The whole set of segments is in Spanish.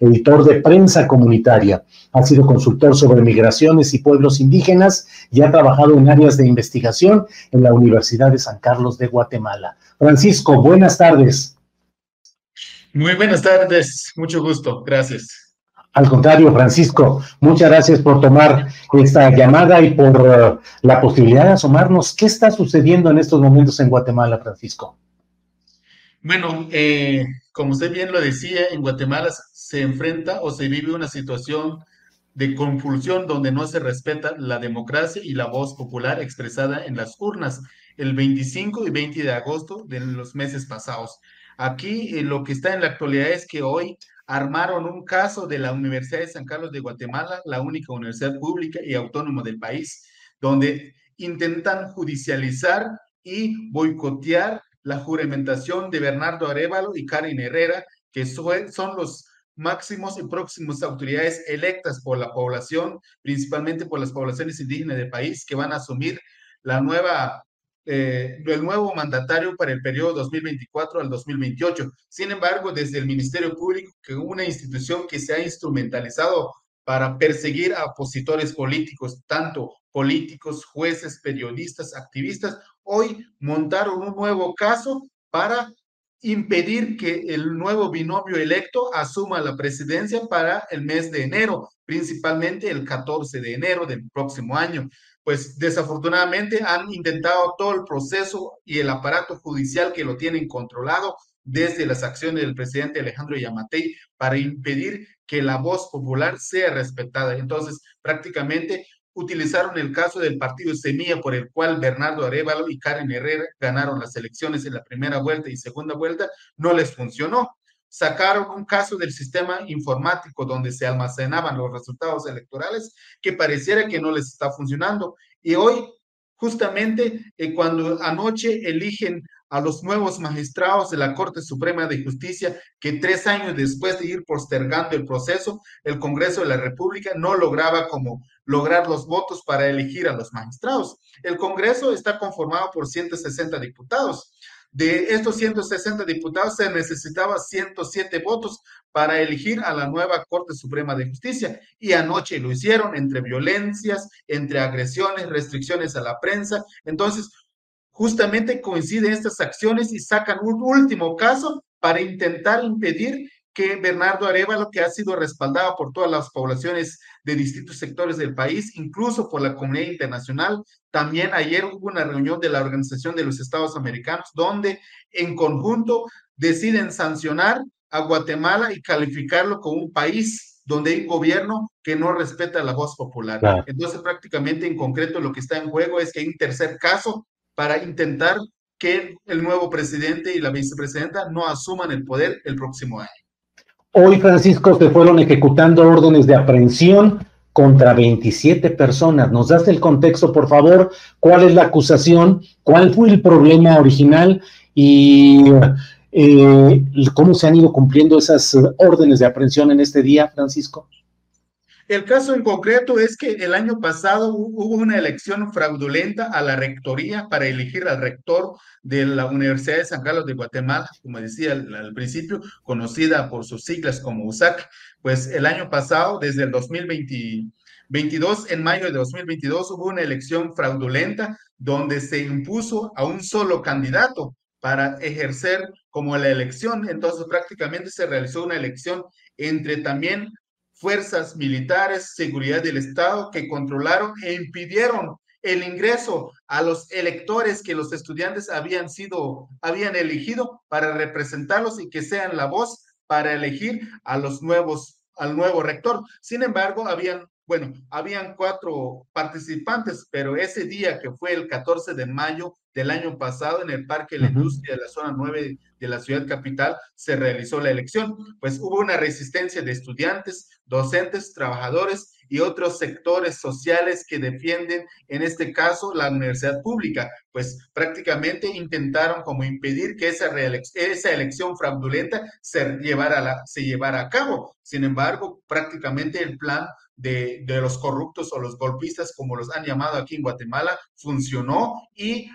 editor de prensa comunitaria, ha sido consultor sobre migraciones y pueblos indígenas y ha trabajado en áreas de investigación en la Universidad de San Carlos de Guatemala. Francisco, buenas tardes. Muy buenas tardes, mucho gusto, gracias. Al contrario, Francisco, muchas gracias por tomar esta llamada y por uh, la posibilidad de asomarnos. ¿Qué está sucediendo en estos momentos en Guatemala, Francisco? Bueno, eh, como usted bien lo decía, en Guatemala se enfrenta o se vive una situación de confusión donde no se respeta la democracia y la voz popular expresada en las urnas el 25 y 20 de agosto de los meses pasados. Aquí eh, lo que está en la actualidad es que hoy armaron un caso de la Universidad de San Carlos de Guatemala, la única universidad pública y autónoma del país, donde intentan judicializar y boicotear la juramentación de Bernardo Arevalo y Karen Herrera, que son los máximos y próximos autoridades electas por la población, principalmente por las poblaciones indígenas del país, que van a asumir la nueva, eh, el nuevo mandatario para el periodo 2024 al 2028. Sin embargo, desde el Ministerio Público, que es una institución que se ha instrumentalizado para perseguir a opositores políticos, tanto políticos, jueces, periodistas, activistas, hoy montaron un nuevo caso para impedir que el nuevo binomio electo asuma la presidencia para el mes de enero, principalmente el 14 de enero del próximo año. Pues desafortunadamente han intentado todo el proceso y el aparato judicial que lo tienen controlado desde las acciones del presidente Alejandro Yamatei para impedir que la voz popular sea respetada. Entonces, prácticamente utilizaron el caso del partido Semilla por el cual Bernardo Arevalo y Karen Herrera ganaron las elecciones en la primera vuelta y segunda vuelta, no les funcionó. Sacaron un caso del sistema informático donde se almacenaban los resultados electorales que pareciera que no les está funcionando. Y hoy, justamente eh, cuando anoche eligen a los nuevos magistrados de la Corte Suprema de Justicia que tres años después de ir postergando el proceso, el Congreso de la República no lograba como lograr los votos para elegir a los magistrados. El Congreso está conformado por 160 diputados. De estos 160 diputados se necesitaba 107 votos para elegir a la nueva Corte Suprema de Justicia. Y anoche lo hicieron entre violencias, entre agresiones, restricciones a la prensa. Entonces, justamente coinciden estas acciones y sacan un último caso para intentar impedir que Bernardo Arevalo, que ha sido respaldado por todas las poblaciones de distintos sectores del país, incluso por la comunidad internacional. También ayer hubo una reunión de la Organización de los Estados Americanos, donde en conjunto deciden sancionar a Guatemala y calificarlo como un país donde hay un gobierno que no respeta la voz popular. Entonces, prácticamente en concreto lo que está en juego es que hay un tercer caso para intentar que el nuevo presidente y la vicepresidenta no asuman el poder el próximo año. Hoy, Francisco, se fueron ejecutando órdenes de aprehensión contra 27 personas. ¿Nos das el contexto, por favor? ¿Cuál es la acusación? ¿Cuál fue el problema original? Y eh, cómo se han ido cumpliendo esas órdenes de aprehensión en este día, Francisco. El caso en concreto es que el año pasado hubo una elección fraudulenta a la rectoría para elegir al rector de la Universidad de San Carlos de Guatemala, como decía al, principio, conocida por sus siglas como USAC. Pues el año pasado, desde el 2022, en mayo de 2022, hubo una elección fraudulenta donde se impuso a un solo candidato para ejercer como la elección. Entonces prácticamente se realizó una elección entre también fuerzas militares, seguridad del Estado, que controlaron e impidieron el ingreso a los electores que los estudiantes habían sido, habían elegido para representarlos y que sean la voz para elegir a los nuevos, al nuevo rector. Sin embargo, habían, bueno, habían cuatro participantes, pero ese día que fue el 14 de mayo, del año pasado en el Parque de la Industria de la zona 9 de la ciudad capital se realizó la elección. Pues hubo una resistencia de estudiantes, docentes, trabajadores y otros sectores sociales que defienden, en este caso, la universidad pública. Pues prácticamente intentaron como impedir que esa, esa elección fraudulenta se llevara, se llevara a cabo. Sin embargo, prácticamente el plan de, de, los corruptos o los golpistas, como los han llamado aquí en Guatemala, funcionó y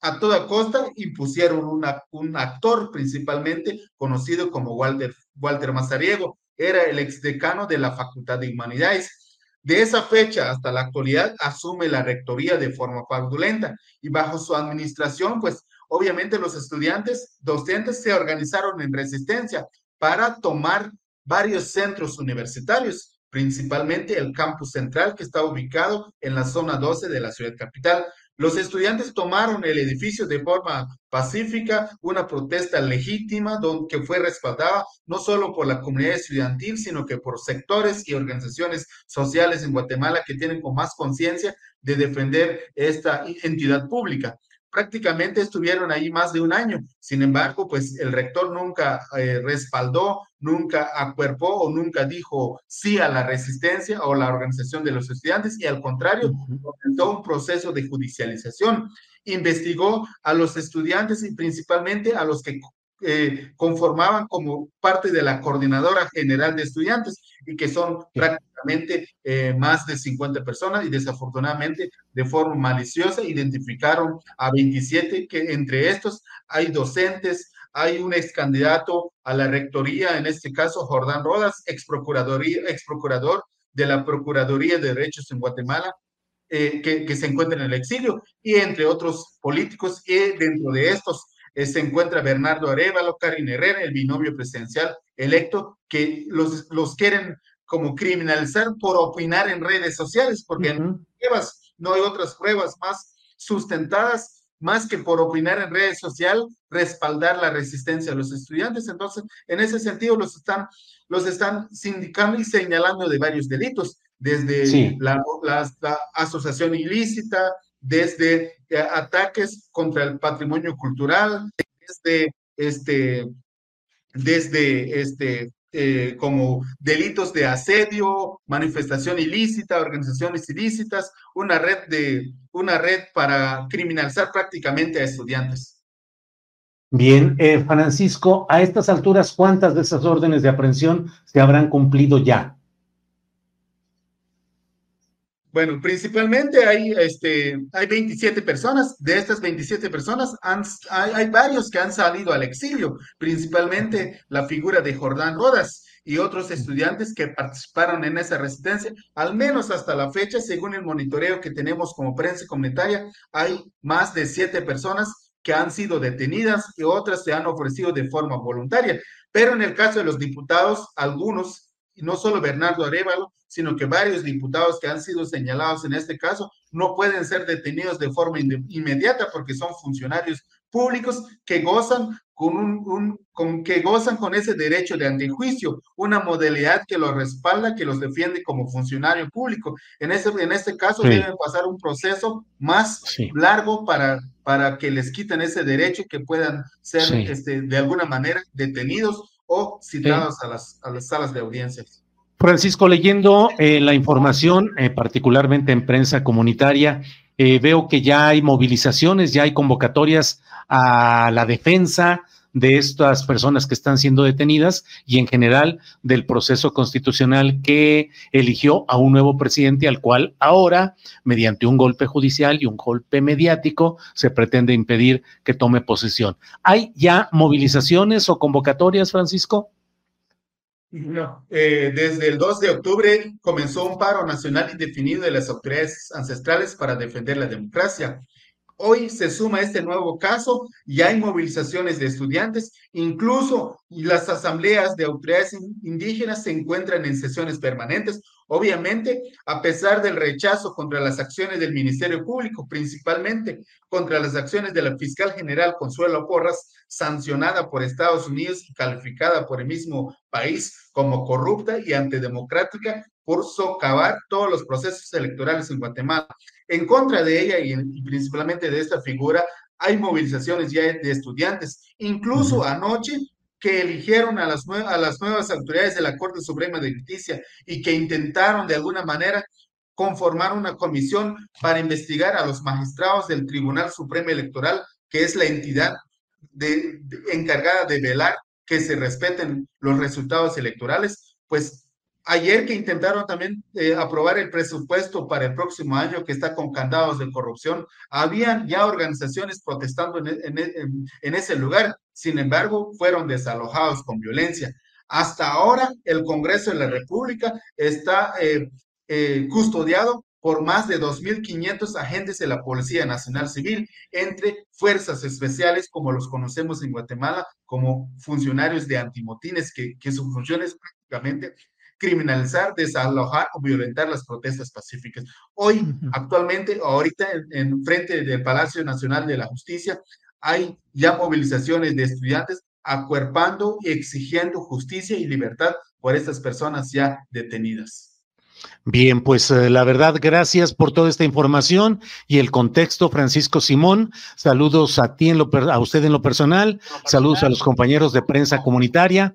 a toda costa impusieron un actor principalmente conocido como Walter, Walter Mazariego. Era el exdecano de la Facultad de Humanidades. De esa fecha hasta la actualidad asume la rectoría de forma fraudulenta y bajo su administración, pues obviamente los estudiantes docentes se organizaron en resistencia para tomar varios centros universitarios, principalmente el campus central que está ubicado en la zona 12 de la ciudad capital. Los estudiantes tomaron el edificio de forma pacífica, una protesta legítima que fue respaldada no solo por la comunidad estudiantil, sino que por sectores y organizaciones sociales en Guatemala que tienen con más conciencia de defender esta entidad pública prácticamente estuvieron ahí más de un año. Sin embargo, pues el rector nunca eh, respaldó, nunca acuerpó o nunca dijo sí a la resistencia o la organización de los estudiantes y al contrario, comenzó un proceso de judicialización. Investigó a los estudiantes y principalmente a los que eh, conformaban como parte de la coordinadora general de estudiantes y que son prácticamente eh, más de 50 personas y desafortunadamente de forma maliciosa identificaron a 27 que entre estos hay docentes, hay un ex candidato a la rectoría, en este caso Jordán Rodas, ex, ex procurador de la Procuraduría de Derechos en Guatemala, eh, que, que, se encuentra en el exilio, y entre otros políticos, y dentro de estos se encuentra Bernardo Arevalo, Karin Herrera, el binomio presidencial electo, que los, los quieren como criminalizar por opinar en redes sociales, porque pruebas, no hay otras pruebas más sustentadas más que por opinar en redes sociales, respaldar la resistencia de los estudiantes. Entonces, en ese sentido, los están, los están sindicando y señalando de varios delitos, desde la, asociación ilícita, desde eh, ataques contra el patrimonio cultural, desde este, desde este, eh, como delitos de asedio, manifestación ilícita, organizaciones ilícitas, una red de una red para criminalizar prácticamente a estudiantes. Bien, eh, Francisco, a estas alturas, ¿cuántas de esas órdenes de aprehensión se habrán cumplido ya? Bueno, principalmente hay, este, hay 27 personas. De estas 27 personas, han, hay, varios que han salido al exilio, principalmente la figura de Jordán Rodas. y otros estudiantes que participaron en esa resistencia. Al menos hasta la fecha, según el monitoreo que tenemos como prensa comunitaria, hay más de siete personas que han sido detenidas y otras se han ofrecido de forma voluntaria. Pero en el caso de los diputados, algunos, no solo Bernardo Arevalo, sino que varios diputados que han sido señalados en este caso, no pueden ser detenidos de forma inmediata porque son funcionarios públicos que gozan con un, con que gozan con ese derecho de antejuicio, una modalidad que los respalda, que los defiende como funcionario público. En, ese, en este caso deben pasar un proceso más largo para, para que les quiten ese derecho y que puedan ser este, de alguna manera detenidos o citados a, las, a las salas de audiencias. Francisco, leyendo eh, la información, eh, particularmente en prensa comunitaria, eh, veo que ya hay movilizaciones, ya hay convocatorias a la defensa de estas personas que están siendo detenidas y en general del proceso constitucional que eligió a un nuevo presidente al cual ahora, mediante un golpe judicial y un golpe mediático, se pretende impedir que tome posesión. ¿Hay ya movilizaciones o convocatorias, Francisco? No, eh, desde el 2 de octubre comenzó un paro nacional indefinido de las autoridades ancestrales para defender la democracia. Hoy se suma este nuevo caso y hay movilizaciones de estudiantes, incluso las asambleas de autoridades indígenas se encuentran en sesiones permanentes, obviamente a pesar del rechazo contra las acciones del Ministerio Público, principalmente contra las acciones de la fiscal general Consuelo Porras, sancionada por Estados Unidos y calificada por el mismo país como corrupta y antidemocrática por socavar todos los procesos electorales en Guatemala. En contra de ella y, principalmente de esta figura, hay movilizaciones ya de estudiantes. Incluso anoche que eligieron a las, a las nuevas autoridades de la Corte Suprema de Justicia y que intentaron de alguna manera conformar una comisión para investigar a los magistrados del Tribunal Supremo Electoral, que es la entidad encargada de velar que se respeten los resultados electorales, pues Ayer que intentaron también eh, aprobar el presupuesto para el próximo año que está con candados de corrupción, habían ya organizaciones protestando en, ese lugar, sin embargo, fueron desalojados con violencia. Hasta ahora, el Congreso de la República está eh, eh, custodiado por más de 2.500 agentes de la Policía Nacional Civil, entre fuerzas especiales, como los conocemos en Guatemala, como funcionarios de antimotines, que, que su función es prácticamente criminalizar, desalojar o violentar las protestas pacíficas. Hoy, actualmente, ahorita en, frente del Palacio Nacional de la Justicia, hay ya movilizaciones de estudiantes acuerpando y exigiendo justicia y libertad por estas personas ya detenidas. Bien, pues eh, la verdad, gracias por toda esta información y el contexto, Francisco Simón. Saludos a ti, en lo, a usted en lo personal, saludos a los compañeros de prensa comunitaria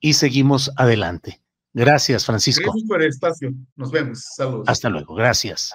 y seguimos adelante. Gracias, Francisco. Gracias por el espacio. Nos vemos. Saludos. Hasta luego. Gracias.